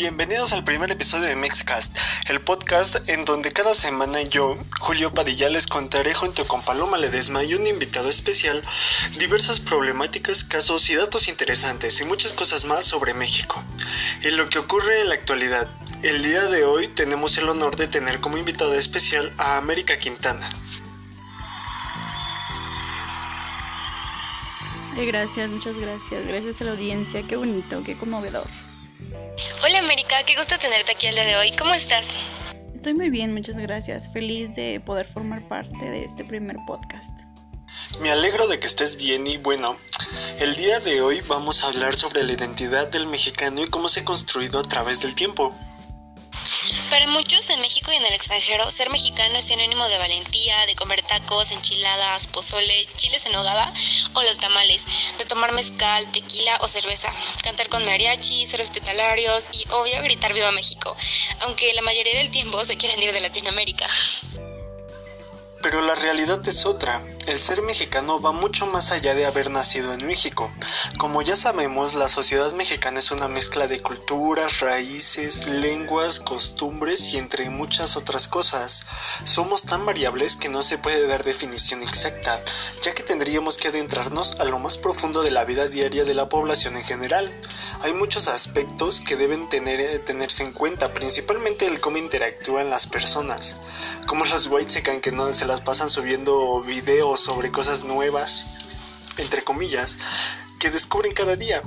Bienvenidos al primer episodio de Mexcast, el podcast en donde cada semana yo, Julio Padilla, les contaré junto con Paloma Ledesma y un invitado especial diversas problemáticas, casos y datos interesantes y muchas cosas más sobre México y lo que ocurre en la actualidad. El día de hoy tenemos el honor de tener como invitado especial a América Quintana. Gracias, muchas gracias. Gracias a la audiencia. Qué bonito, qué conmovedor. Hola América, qué gusto tenerte aquí el día de hoy. ¿Cómo estás? Estoy muy bien, muchas gracias. Feliz de poder formar parte de este primer podcast. Me alegro de que estés bien y bueno, el día de hoy vamos a hablar sobre la identidad del mexicano y cómo se ha construido a través del tiempo. Para muchos en México y en el extranjero, ser mexicano es sinónimo de valentía, de comer tacos, enchiladas, pozole, chiles en hogada o los tamales, de tomar mezcal, tequila o cerveza, cantar con mariachi, ser hospitalarios y, obvio, gritar Viva México, aunque la mayoría del tiempo se quieren ir de Latinoamérica. Pero la realidad es otra. El ser mexicano va mucho más allá de haber nacido en México. Como ya sabemos, la sociedad mexicana es una mezcla de culturas, raíces, lenguas, costumbres y entre muchas otras cosas. Somos tan variables que no se puede dar definición exacta, ya que tendríamos que adentrarnos a lo más profundo de la vida diaria de la población en general. Hay muchos aspectos que deben tener, tenerse en cuenta, principalmente el cómo interactúan las personas, como los whites se que no se las pasan subiendo videos sobre cosas nuevas, entre comillas, que descubren cada día.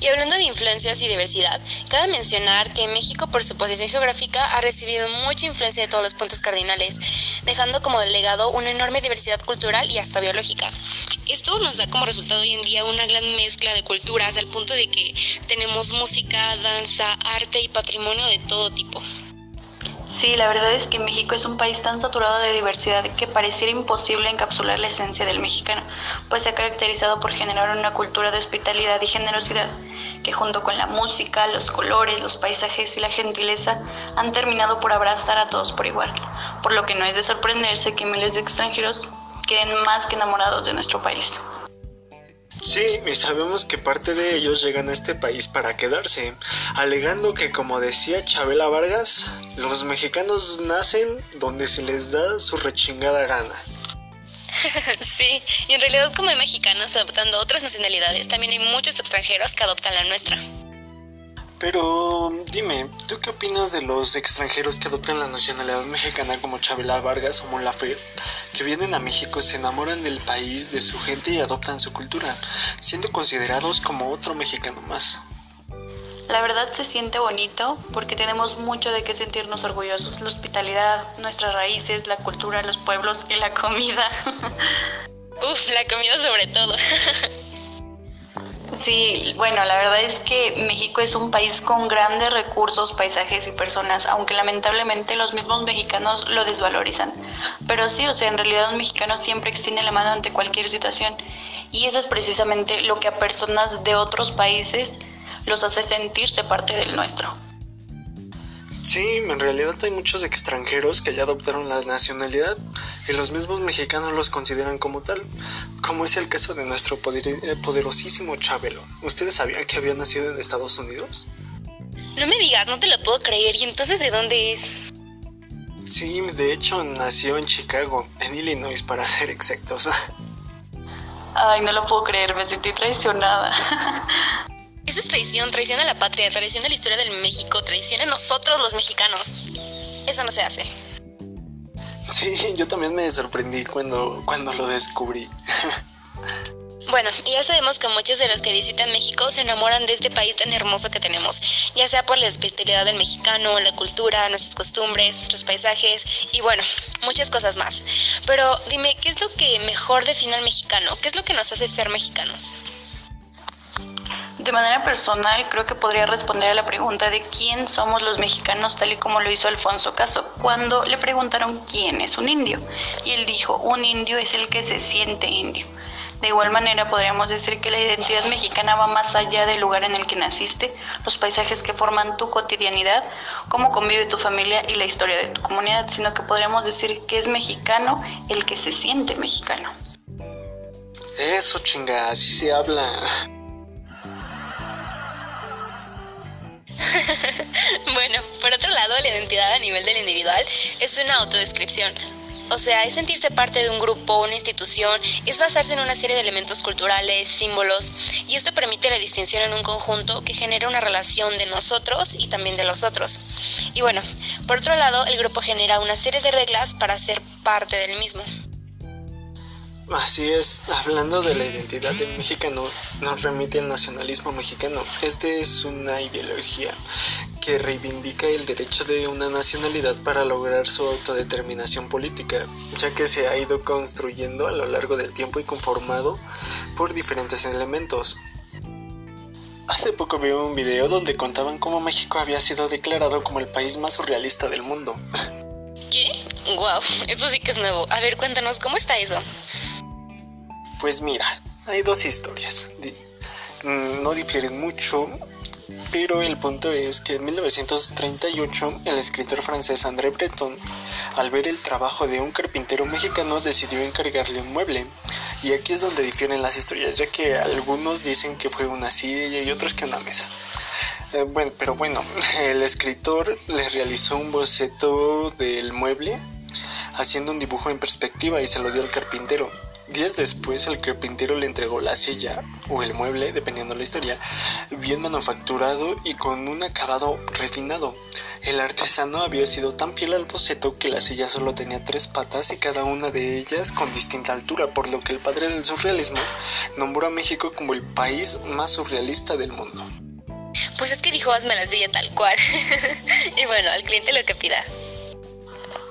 Y hablando de influencias y diversidad, cabe mencionar que México por su posición geográfica ha recibido mucha influencia de todos los puntos cardinales, dejando como legado una enorme diversidad cultural y hasta biológica. Esto nos da como resultado hoy en día una gran mezcla de culturas al punto de que tenemos música, danza, arte y patrimonio de todo tipo. Sí, la verdad es que México es un país tan saturado de diversidad que pareciera imposible encapsular la esencia del mexicano, pues se ha caracterizado por generar una cultura de hospitalidad y generosidad, que junto con la música, los colores, los paisajes y la gentileza han terminado por abrazar a todos por igual, por lo que no es de sorprenderse que miles de extranjeros queden más que enamorados de nuestro país. Sí, y sabemos que parte de ellos llegan a este país para quedarse, alegando que como decía Chabela Vargas, los mexicanos nacen donde se les da su rechingada gana. sí, y en realidad como mexicanos adoptando otras nacionalidades, también hay muchos extranjeros que adoptan la nuestra. Pero dime, ¿tú qué opinas de los extranjeros que adoptan la nacionalidad mexicana como Chabela Vargas o Mon Laferte, que vienen a México, se enamoran del país, de su gente y adoptan su cultura, siendo considerados como otro mexicano más? La verdad se siente bonito porque tenemos mucho de qué sentirnos orgullosos. La hospitalidad, nuestras raíces, la cultura, los pueblos y la comida. Uf, la comida sobre todo. Sí, bueno, la verdad es que México es un país con grandes recursos, paisajes y personas, aunque lamentablemente los mismos mexicanos lo desvalorizan. Pero sí, o sea, en realidad un mexicano siempre extiende la mano ante cualquier situación y eso es precisamente lo que a personas de otros países los hace sentirse parte del nuestro. Sí, en realidad hay muchos extranjeros que ya adoptaron la nacionalidad y los mismos mexicanos los consideran como tal, como es el caso de nuestro eh, poderosísimo Chabelo. ¿Ustedes sabían que había nacido en Estados Unidos? No me digas, no te lo puedo creer. ¿Y entonces de dónde es? Sí, de hecho nació en Chicago, en Illinois para ser exactos. Ay, no lo puedo creer, me sentí traicionada. Eso es traición, traición a la patria, traición a la historia del México, traición a nosotros los mexicanos. Eso no se hace. Sí, yo también me sorprendí cuando, cuando lo descubrí. Bueno, ya sabemos que muchos de los que visitan México se enamoran de este país tan hermoso que tenemos, ya sea por la espiritualidad del mexicano, la cultura, nuestras costumbres, nuestros paisajes y bueno, muchas cosas más. Pero dime, ¿qué es lo que mejor define al mexicano? ¿Qué es lo que nos hace ser mexicanos? De manera personal, creo que podría responder a la pregunta de quién somos los mexicanos, tal y como lo hizo Alfonso Caso, cuando le preguntaron quién es un indio. Y él dijo, un indio es el que se siente indio. De igual manera, podríamos decir que la identidad mexicana va más allá del lugar en el que naciste, los paisajes que forman tu cotidianidad, cómo convive tu familia y la historia de tu comunidad, sino que podríamos decir que es mexicano el que se siente mexicano. Eso, chinga, así se habla. bueno, por otro lado, la identidad a nivel del individual es una autodescripción. O sea, es sentirse parte de un grupo, una institución, es basarse en una serie de elementos culturales, símbolos, y esto permite la distinción en un conjunto que genera una relación de nosotros y también de los otros. Y bueno, por otro lado, el grupo genera una serie de reglas para ser parte del mismo. Así es, hablando de la identidad del mexicano, nos remite al nacionalismo mexicano. Este es una ideología que reivindica el derecho de una nacionalidad para lograr su autodeterminación política, ya que se ha ido construyendo a lo largo del tiempo y conformado por diferentes elementos. Hace poco vi un video donde contaban cómo México había sido declarado como el país más surrealista del mundo. ¿Qué? Wow, eso sí que es nuevo. A ver, cuéntanos, ¿cómo está eso? Pues mira, hay dos historias. Mm, no difieren mucho, pero el punto es que en 1938 el escritor francés André Breton, al ver el trabajo de un carpintero mexicano, decidió encargarle un mueble. Y aquí es donde difieren las historias, ya que algunos dicen que fue una silla y otros que una mesa. Eh, bueno, pero bueno, el escritor le realizó un boceto del mueble haciendo un dibujo en perspectiva y se lo dio al carpintero. Días después el carpintero le entregó la silla o el mueble, dependiendo de la historia, bien manufacturado y con un acabado refinado. El artesano había sido tan fiel al boceto que la silla solo tenía tres patas y cada una de ellas con distinta altura, por lo que el padre del surrealismo nombró a México como el país más surrealista del mundo. Pues es que dijo hazme la silla tal cual. y bueno, al cliente lo que pida.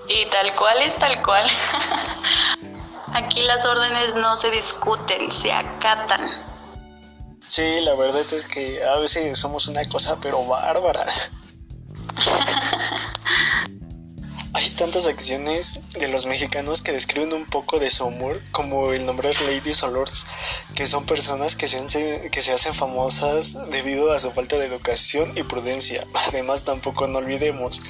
Y tal cual es tal cual. Aquí las órdenes no se discuten, se acatan. Sí, la verdad es que a veces somos una cosa pero bárbara. Hay tantas acciones de los mexicanos que describen un poco de su humor, como el nombrar ladies o lords, que son personas que se, que se hacen famosas debido a su falta de educación y prudencia. Además, tampoco no olvidemos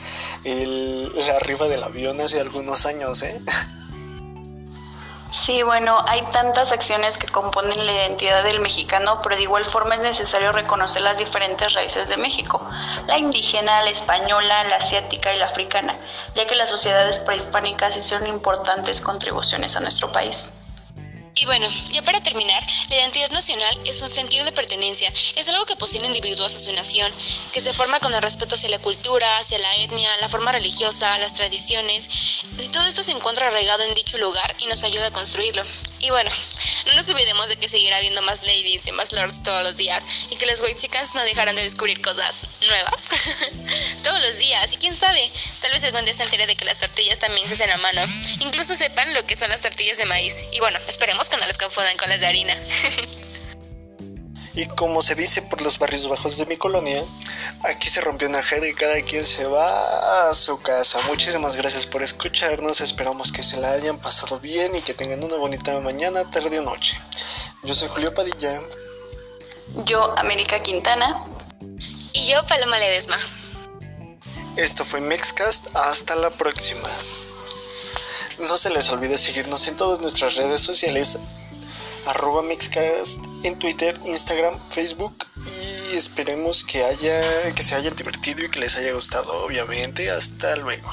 el, la arriba del avión hace algunos años, ¿eh? Sí, bueno, hay tantas acciones que componen la identidad del mexicano, pero de igual forma es necesario reconocer las diferentes raíces de México, la indígena, la española, la asiática y la africana, ya que las sociedades prehispánicas hicieron importantes contribuciones a nuestro país. Y bueno, ya para terminar, la identidad nacional es un sentido de pertenencia, es algo que posee el individuo hacia su nación, que se forma con el respeto hacia la cultura, hacia la etnia, la forma religiosa, las tradiciones, y todo esto se encuentra arraigado en dicho lugar y nos ayuda a construirlo. Y bueno, no nos olvidemos de que seguirá habiendo más ladies y más lords todos los días y que los whitesicans no dejarán de descubrir cosas nuevas todos los días. Y quién sabe, tal vez algún día se entere de que las tortillas también se hacen a mano. Incluso sepan lo que son las tortillas de maíz. Y bueno, esperemos que no les confundan con las de harina. Y como se dice por los barrios bajos de mi colonia, aquí se rompió una jerga y cada quien se va a su casa. Muchísimas gracias por escucharnos, esperamos que se la hayan pasado bien y que tengan una bonita mañana, tarde o noche. Yo soy Julio Padilla. Yo, América Quintana. Y yo, Paloma Ledesma. Esto fue Mexcast, hasta la próxima. No se les olvide seguirnos en todas nuestras redes sociales arroba Mixcast en Twitter, Instagram, Facebook y esperemos que haya que se hayan divertido y que les haya gustado obviamente. Hasta luego.